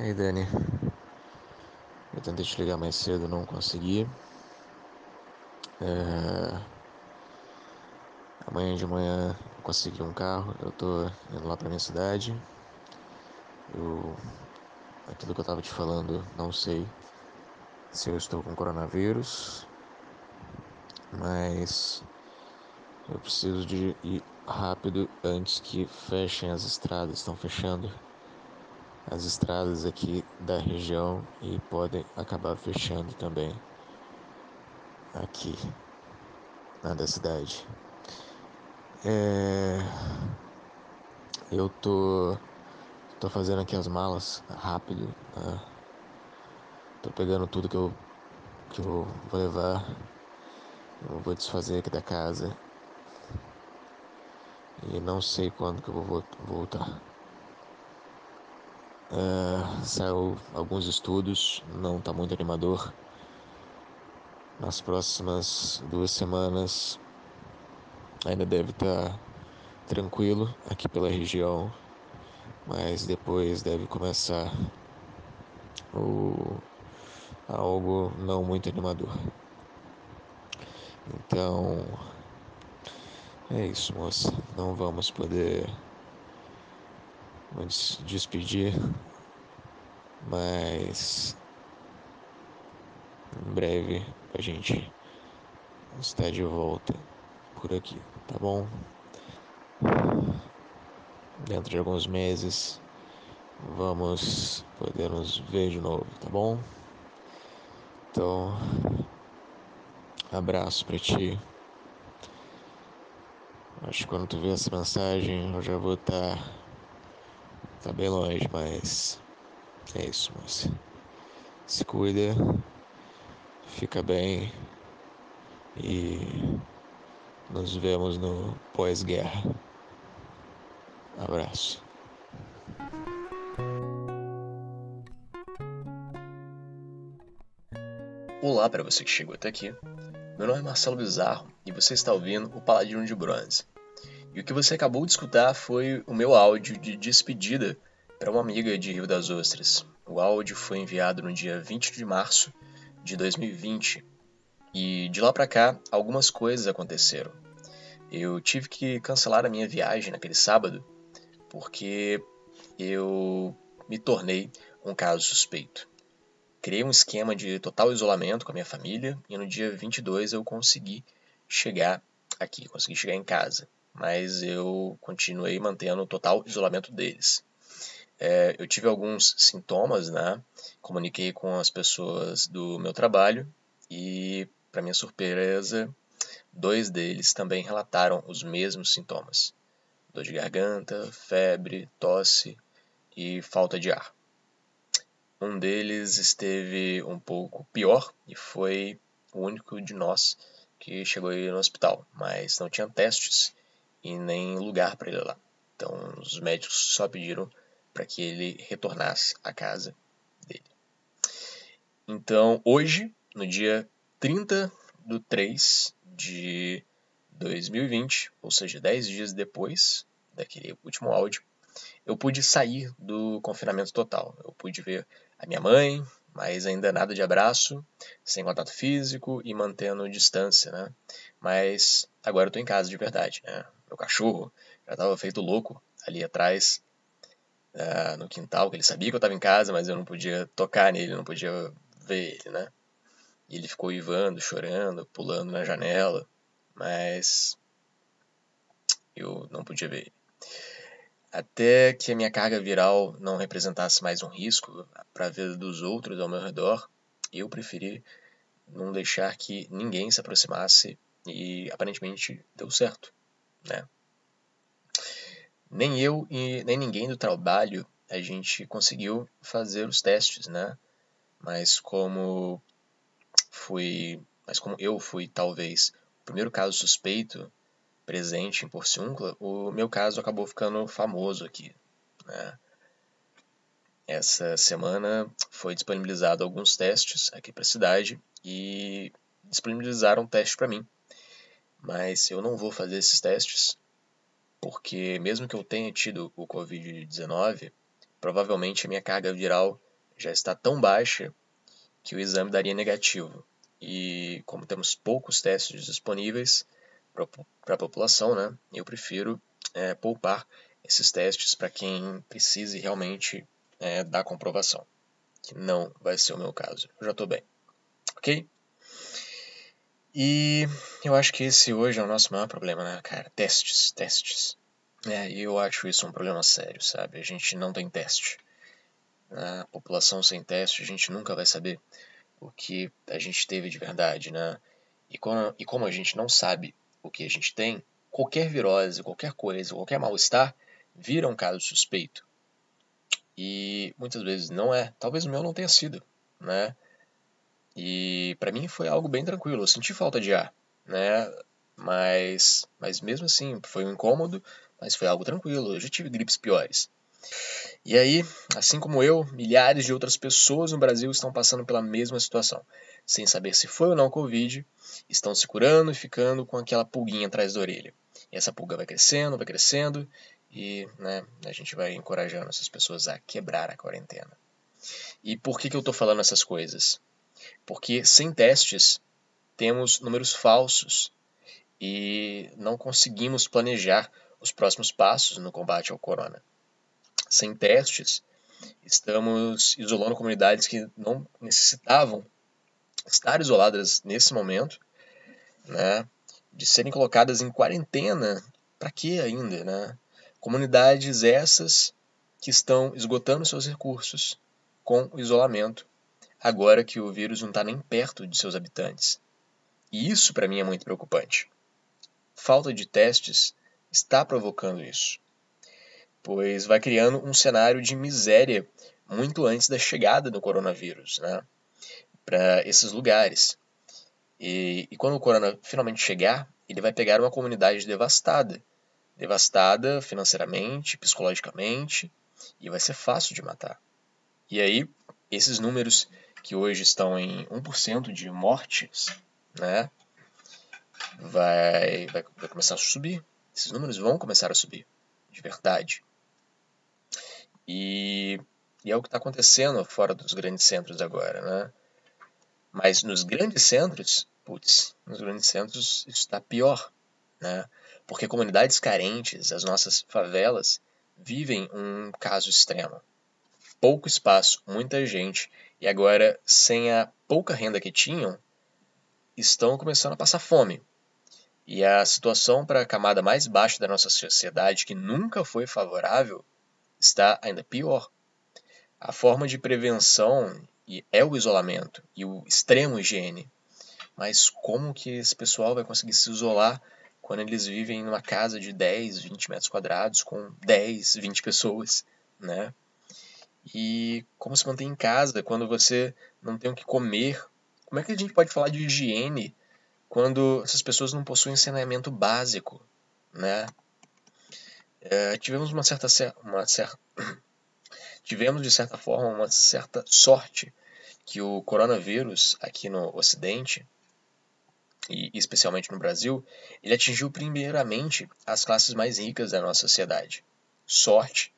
Ei, Dani. Eu tentei te ligar mais cedo, não consegui. É... Amanhã de manhã eu consegui um carro, eu tô indo lá pra minha cidade. Eu... Aquilo que eu tava te falando, não sei se eu estou com coronavírus, mas eu preciso de ir rápido antes que fechem as estradas, estão fechando as estradas aqui da região e podem acabar fechando também aqui na da cidade. É... Eu tô tô fazendo aqui as malas rápido. Né? Tô pegando tudo que eu que eu vou levar. Eu vou desfazer aqui da casa. E não sei quando que eu vou voltar. É, saiu alguns estudos, não está muito animador. Nas próximas duas semanas ainda deve estar tá tranquilo aqui pela região, mas depois deve começar o, algo não muito animador. Então é isso, moça. Não vamos poder nos despedir, mas em breve a gente está de volta por aqui, tá bom? Dentro de alguns meses vamos poder nos ver de novo, tá bom? Então, abraço para ti. Acho que quando tu vê essa mensagem eu já vou estar tá bem longe, mas é isso, moça. Se cuida, fica bem e nos vemos no pós-guerra. Abraço. Olá para você que chegou até aqui. Meu nome é Marcelo Bizarro e você está ouvindo o Paladino de Bronze. E o que você acabou de escutar foi o meu áudio de despedida para uma amiga de Rio das Ostras. O áudio foi enviado no dia 20 de março de 2020 e de lá para cá algumas coisas aconteceram. Eu tive que cancelar a minha viagem naquele sábado porque eu me tornei um caso suspeito. Criei um esquema de total isolamento com a minha família e no dia 22 eu consegui chegar aqui, consegui chegar em casa mas eu continuei mantendo o total isolamento deles. É, eu tive alguns sintomas, né? Comuniquei com as pessoas do meu trabalho e, para minha surpresa, dois deles também relataram os mesmos sintomas: dor de garganta, febre, tosse e falta de ar. Um deles esteve um pouco pior e foi o único de nós que chegou aí no hospital, mas não tinha testes e nem lugar para ele lá. Então os médicos só pediram para que ele retornasse à casa dele. Então hoje, no dia 30 do 3 de 2020, ou seja, 10 dias depois daquele último áudio, eu pude sair do confinamento total. Eu pude ver a minha mãe, mas ainda nada de abraço, sem contato físico e mantendo distância, né? Mas agora eu tô em casa de verdade, né? Meu cachorro já estava feito louco ali atrás, uh, no quintal, que ele sabia que eu estava em casa, mas eu não podia tocar nele, não podia ver ele, né? E ele ficou ivando, chorando, pulando na janela, mas eu não podia ver ele. Até que a minha carga viral não representasse mais um risco para a vida dos outros ao meu redor, eu preferi não deixar que ninguém se aproximasse e aparentemente deu certo né? Nem eu e nem ninguém do trabalho a gente conseguiu fazer os testes, né? Mas como fui, mas como eu fui talvez o primeiro caso suspeito presente em Porciúncula, o meu caso acabou ficando famoso aqui, né? Essa semana foi disponibilizado alguns testes aqui para a cidade e disponibilizaram um teste para mim mas eu não vou fazer esses testes porque mesmo que eu tenha tido o Covid-19, provavelmente a minha carga viral já está tão baixa que o exame daria negativo. E como temos poucos testes disponíveis para a população, né, eu prefiro é, poupar esses testes para quem precise realmente é, da comprovação, que não vai ser o meu caso. Eu já estou bem. Ok? E eu acho que esse hoje é o nosso maior problema, né, cara? Testes, testes. É, e eu acho isso um problema sério, sabe? A gente não tem teste. A população sem teste, a gente nunca vai saber o que a gente teve de verdade, né? E como, e como a gente não sabe o que a gente tem, qualquer virose, qualquer coisa, qualquer mal-estar vira um caso suspeito. E muitas vezes não é. Talvez o meu não tenha sido, né? E para mim foi algo bem tranquilo. Eu senti falta de ar, né? Mas, mas mesmo assim, foi um incômodo, mas foi algo tranquilo. Eu já tive gripes piores. E aí, assim como eu, milhares de outras pessoas no Brasil estão passando pela mesma situação, sem saber se foi ou não Covid, estão se curando e ficando com aquela pulguinha atrás da orelha. E essa pulga vai crescendo, vai crescendo, e né, a gente vai encorajando essas pessoas a quebrar a quarentena. E por que, que eu estou falando essas coisas? Porque sem testes temos números falsos e não conseguimos planejar os próximos passos no combate ao corona. Sem testes, estamos isolando comunidades que não necessitavam estar isoladas nesse momento, né, de serem colocadas em quarentena. Para que ainda, né? Comunidades essas que estão esgotando seus recursos com o isolamento, agora que o vírus não está nem perto de seus habitantes. E isso para mim é muito preocupante. Falta de testes está provocando isso, pois vai criando um cenário de miséria muito antes da chegada do coronavírus né, para esses lugares. E, e quando o corona finalmente chegar, ele vai pegar uma comunidade devastada devastada financeiramente, psicologicamente, e vai ser fácil de matar. E aí, esses números que hoje estão em 1% de mortes, né, vai, vai, vai começar a subir. Esses números vão começar a subir, de verdade. E, e é o que está acontecendo fora dos grandes centros agora, né? Mas nos grandes centros, putz, nos grandes centros isso está pior, né? porque comunidades carentes, as nossas favelas, vivem um caso extremo. Pouco espaço, muita gente, e agora, sem a pouca renda que tinham, estão começando a passar fome. E a situação para a camada mais baixa da nossa sociedade, que nunca foi favorável, está ainda pior. A forma de prevenção é o isolamento e o extremo higiene. Mas como que esse pessoal vai conseguir se isolar quando eles vivem numa casa de 10, 20 metros quadrados com 10, 20 pessoas, né? E como se mantém em casa quando você não tem o que comer? Como é que a gente pode falar de higiene quando essas pessoas não possuem saneamento básico, né? É, tivemos uma certa, uma certa tivemos de certa forma uma certa sorte que o coronavírus aqui no Ocidente e especialmente no Brasil, ele atingiu primeiramente as classes mais ricas da nossa sociedade. Sorte,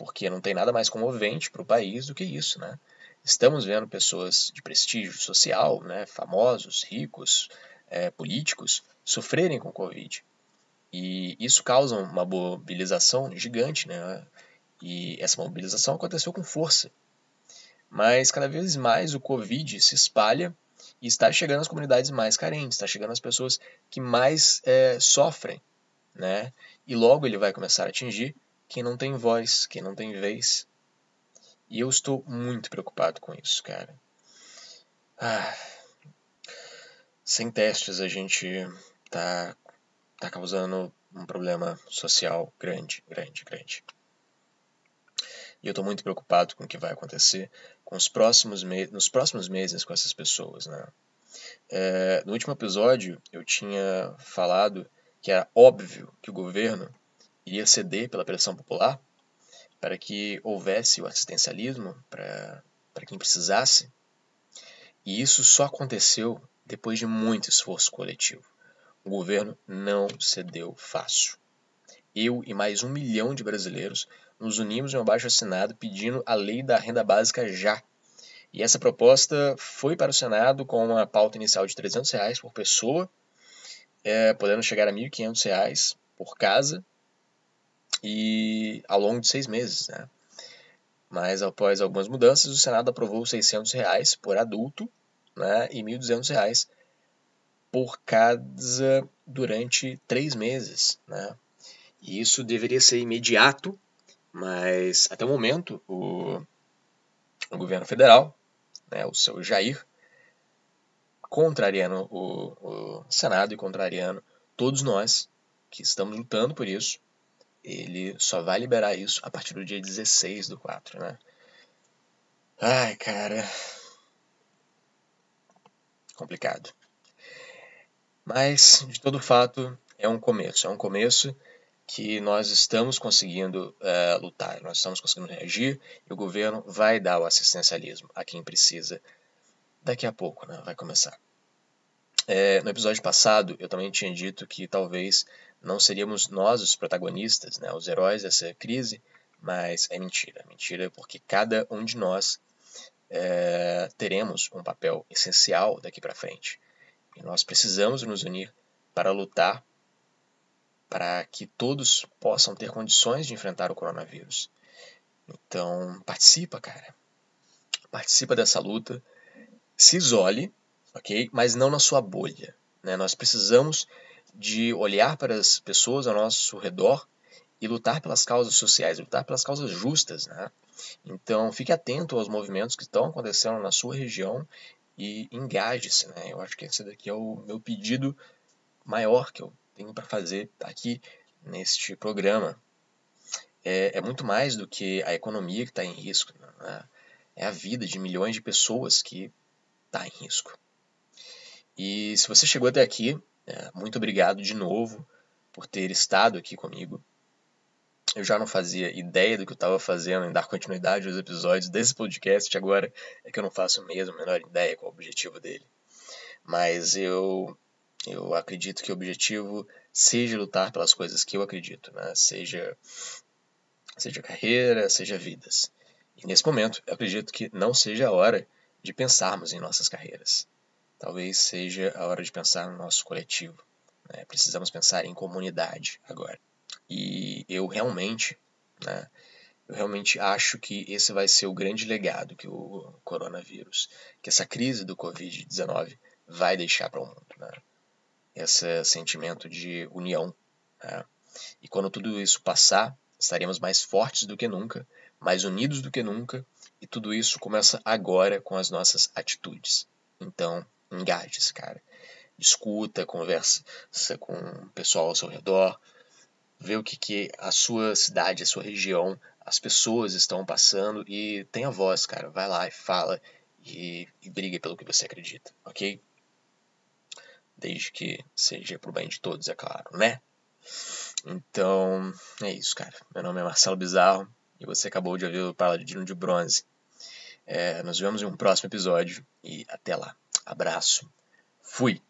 porque não tem nada mais comovente para o país do que isso, né? Estamos vendo pessoas de prestígio social, né, famosos, ricos, é, políticos, sofrerem com Covid. E isso causa uma mobilização gigante, né? E essa mobilização aconteceu com força. Mas cada vez mais o Covid se espalha e está chegando às comunidades mais carentes, está chegando às pessoas que mais é, sofrem, né? E logo ele vai começar a atingir quem não tem voz, quem não tem vez. E eu estou muito preocupado com isso, cara. Ah, sem testes a gente tá, tá causando um problema social grande, grande, grande. E eu estou muito preocupado com o que vai acontecer com os próximos nos próximos meses com essas pessoas. Né? É, no último episódio, eu tinha falado que era óbvio que o governo iria ceder pela pressão popular para que houvesse o assistencialismo para quem precisasse. E isso só aconteceu depois de muito esforço coletivo. O governo não cedeu fácil. Eu e mais um milhão de brasileiros nos unimos em um abaixo assinado pedindo a lei da renda básica já. E essa proposta foi para o Senado com uma pauta inicial de 300 reais por pessoa, é, podendo chegar a 1.500 reais por casa e ao longo de seis meses. Né? Mas após algumas mudanças, o Senado aprovou 600 reais por adulto né, e 1.200 reais por casa durante três meses. Né? E isso deveria ser imediato, mas até o momento o, o governo federal né, o seu Jair, contrariando o, o Senado e contrariando todos nós que estamos lutando por isso, ele só vai liberar isso a partir do dia 16 do 4, né? Ai, cara. Complicado. Mas, de todo fato, é um começo. É um começo que nós estamos conseguindo uh, lutar, nós estamos conseguindo reagir e o governo vai dar o assistencialismo a quem precisa daqui a pouco, né? vai começar. É, no episódio passado, eu também tinha dito que talvez não seríamos nós os protagonistas, né, os heróis dessa crise, mas é mentira. Mentira porque cada um de nós é, teremos um papel essencial daqui para frente. E nós precisamos nos unir para lutar para que todos possam ter condições de enfrentar o coronavírus. Então, participa, cara. Participa dessa luta. Se isole, ok? Mas não na sua bolha. Né? Nós precisamos de olhar para as pessoas ao nosso redor e lutar pelas causas sociais, lutar pelas causas justas, né? Então, fique atento aos movimentos que estão acontecendo na sua região e engaje-se, né? Eu acho que esse daqui é o meu pedido maior que eu tenho para fazer aqui neste programa. É, é, muito mais do que a economia que está em risco, né? é a vida de milhões de pessoas que está em risco. E se você chegou até aqui, muito obrigado de novo por ter estado aqui comigo. Eu já não fazia ideia do que eu estava fazendo em dar continuidade aos episódios desse podcast, agora é que eu não faço mesmo a menor ideia qual é o objetivo dele. Mas eu eu acredito que o objetivo seja lutar pelas coisas que eu acredito, né? seja, seja carreira, seja vidas. E nesse momento, eu acredito que não seja a hora de pensarmos em nossas carreiras. Talvez seja a hora de pensar no nosso coletivo. Né? Precisamos pensar em comunidade agora. E eu realmente, né, eu realmente acho que esse vai ser o grande legado que o coronavírus, que essa crise do Covid-19 vai deixar para o mundo. Né? esse sentimento de união. Né? E quando tudo isso passar, estaremos mais fortes do que nunca, mais unidos do que nunca, e tudo isso começa agora com as nossas atitudes. Então, engaje-se, cara. Discuta, conversa com o pessoal ao seu redor, vê o que, que a sua cidade, a sua região, as pessoas estão passando e tenha voz, cara. Vai lá e fala e, e briga pelo que você acredita, ok? desde que seja pro bem de todos, é claro, né? Então, é isso, cara. Meu nome é Marcelo Bizarro e você acabou de ouvir o Paladino de Bronze. É, nos vemos em um próximo episódio e até lá. Abraço. Fui.